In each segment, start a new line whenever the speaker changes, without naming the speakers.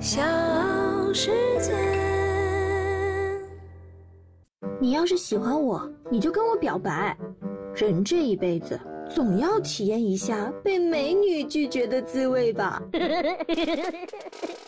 小世界。
你要是喜欢我，你就跟我表白。人这一辈子，总要体验一下被美女拒绝的滋味吧。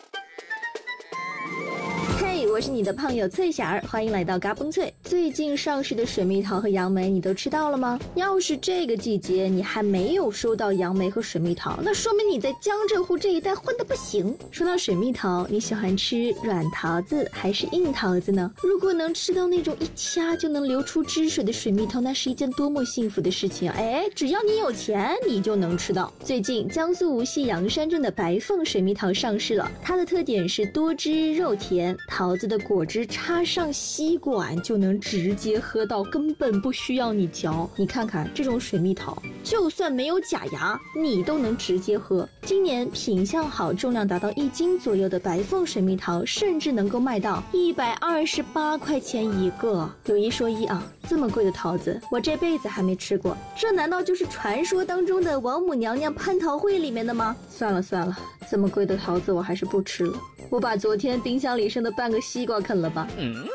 是你的胖友翠霞儿，欢迎来到嘎嘣脆。最近上市的水蜜桃和杨梅，你都吃到了吗？要是这个季节你还没有收到杨梅和水蜜桃，那说明你在江浙沪这一带混的不行。说到水蜜桃，你喜欢吃软桃子还是硬桃子呢？如果能吃到那种一掐就能流出汁水的水蜜桃，那是一件多么幸福的事情啊！哎，只要你有钱，你就能吃到。最近江苏无锡阳山镇的白凤水蜜桃上市了，它的特点是多汁肉甜，桃子的果汁插上吸管就能。直接喝到，根本不需要你嚼。你看看这种水蜜桃，就算没有假牙，你都能直接喝。今年品相好、重量达到一斤左右的白凤水蜜桃，甚至能够卖到一百二十八块钱一个。有一说一啊，这么贵的桃子，我这辈子还没吃过。这难道就是传说当中的王母娘娘蟠桃会里面的吗？算了算了，这么贵的桃子我还是不吃了。我把昨天冰箱里剩的半个西瓜啃了吧。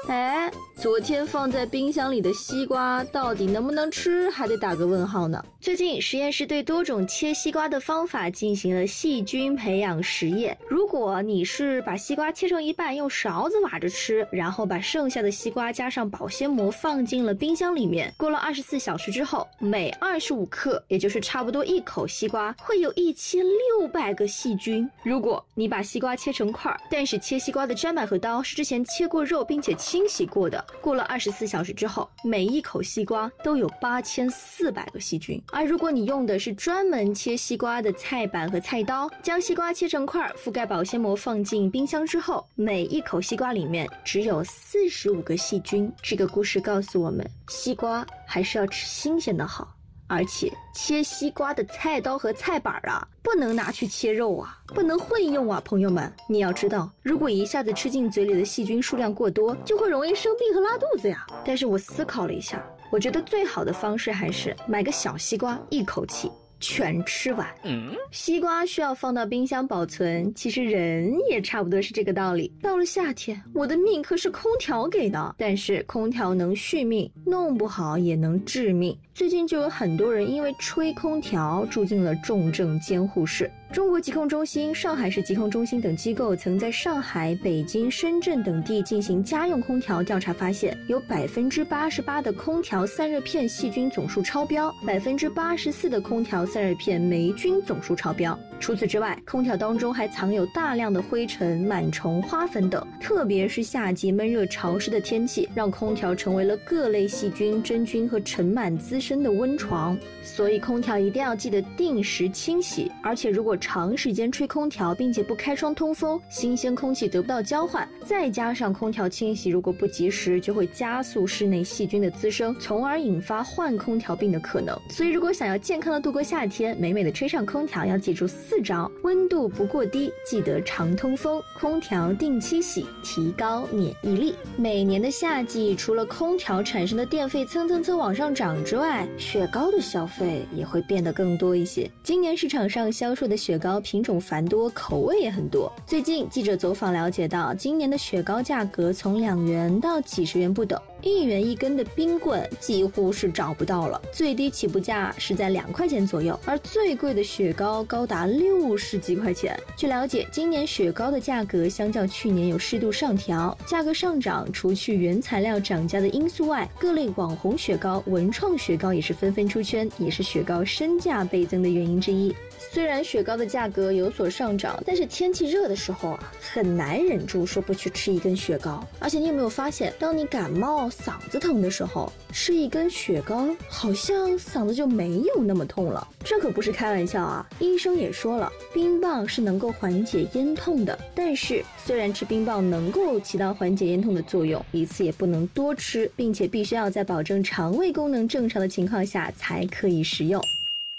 哎，昨天放在冰箱里的西瓜到底能不能吃，还得打个问号呢。最近实验室对多种切西瓜的方法进行了细菌培养实验。如果你是把西瓜切成一半，用勺子挖着吃，然后把剩下的西瓜加上保鲜膜放进了冰箱里面，过了二十四小时之后，每二十五克，也就是差不多一口西瓜，会有一千六百个细菌。如果你把西瓜切成块，但是切西瓜的砧板和刀是之前切过肉并且清洗过的。过了二十四小时之后，每一口西瓜都有八千四百个细菌。而如果你用的是专门切西瓜的菜板和菜菜刀，将西瓜切成块，覆盖保鲜膜，放进冰箱之后，每一口西瓜里面只有四十五个细菌。这个故事告诉我们，西瓜还是要吃新鲜的好。而且切西瓜的菜刀和菜板啊，不能拿去切肉啊，不能混用啊，朋友们，你要知道，如果一下子吃进嘴里的细菌数量过多，就会容易生病和拉肚子呀。但是我思考了一下，我觉得最好的方式还是买个小西瓜，一口气。全吃完。嗯西瓜需要放到冰箱保存，其实人也差不多是这个道理。到了夏天，我的命可是空调给的，但是空调能续命，弄不好也能致命。最近就有很多人因为吹空调住进了重症监护室。中国疾控中心、上海市疾控中心等机构曾在上海、北京、深圳等地进行家用空调调查，发现有百分之八十八的空调散热片细菌总数超标，百分之八十四的空调散热片霉菌总数超标。除此之外，空调当中还藏有大量的灰尘、螨虫、花粉等。特别是夏季闷热潮湿的天气，让空调成为了各类细菌、真菌和尘螨滋生的温床。所以，空调一定要记得定时清洗。而且，如果长时间吹空调，并且不开窗通风，新鲜空气得不到交换，再加上空调清洗如果不及时，就会加速室内细菌的滋生，从而引发患空调病的可能。所以，如果想要健康的度过夏天，美美的吹上空调，要记住四招：温度不过低，记得常通风，空调定期洗，提高免疫力。每年的夏季，除了空调产生的电费蹭蹭蹭往上涨之外，雪糕的消费也会变得更多一些。今年市场上销售的雪。糕品种繁多，口味也很多。最近记者走访了解到，今年的雪糕价格从两元到几十元不等。一元一根的冰棍几乎是找不到了，最低起步价是在两块钱左右，而最贵的雪糕高达六十几块钱。据了解，今年雪糕的价格相较去年有适度上调，价格上涨除去原材料涨价的因素外，各类网红雪糕、文创雪糕也是纷纷出圈，也是雪糕身价倍增的原因之一。虽然雪糕的价格有所上涨，但是天气热的时候啊，很难忍住说不去吃一根雪糕。而且你有没有发现，当你感冒、嗓子疼的时候，吃一根雪糕，好像嗓子就没有那么痛了？这可不是开玩笑啊！医生也说了，冰棒是能够缓解咽痛的。但是，虽然吃冰棒能够起到缓解咽痛的作用，一次也不能多吃，并且必须要在保证肠胃功能正常的情况下才可以食用。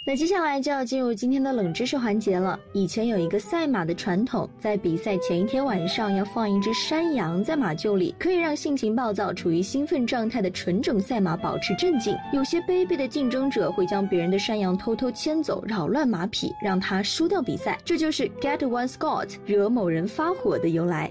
那接下来就要进入今天的冷知识环节了。以前有一个赛马的传统，在比赛前一天晚上要放一只山羊在马厩里，可以让性情暴躁、处于兴奋状态的纯种赛马保持镇静。有些卑鄙的竞争者会将别人的山羊偷偷牵走，扰乱马匹，让他输掉比赛。这就是 get one Scott，惹某人发火的由来。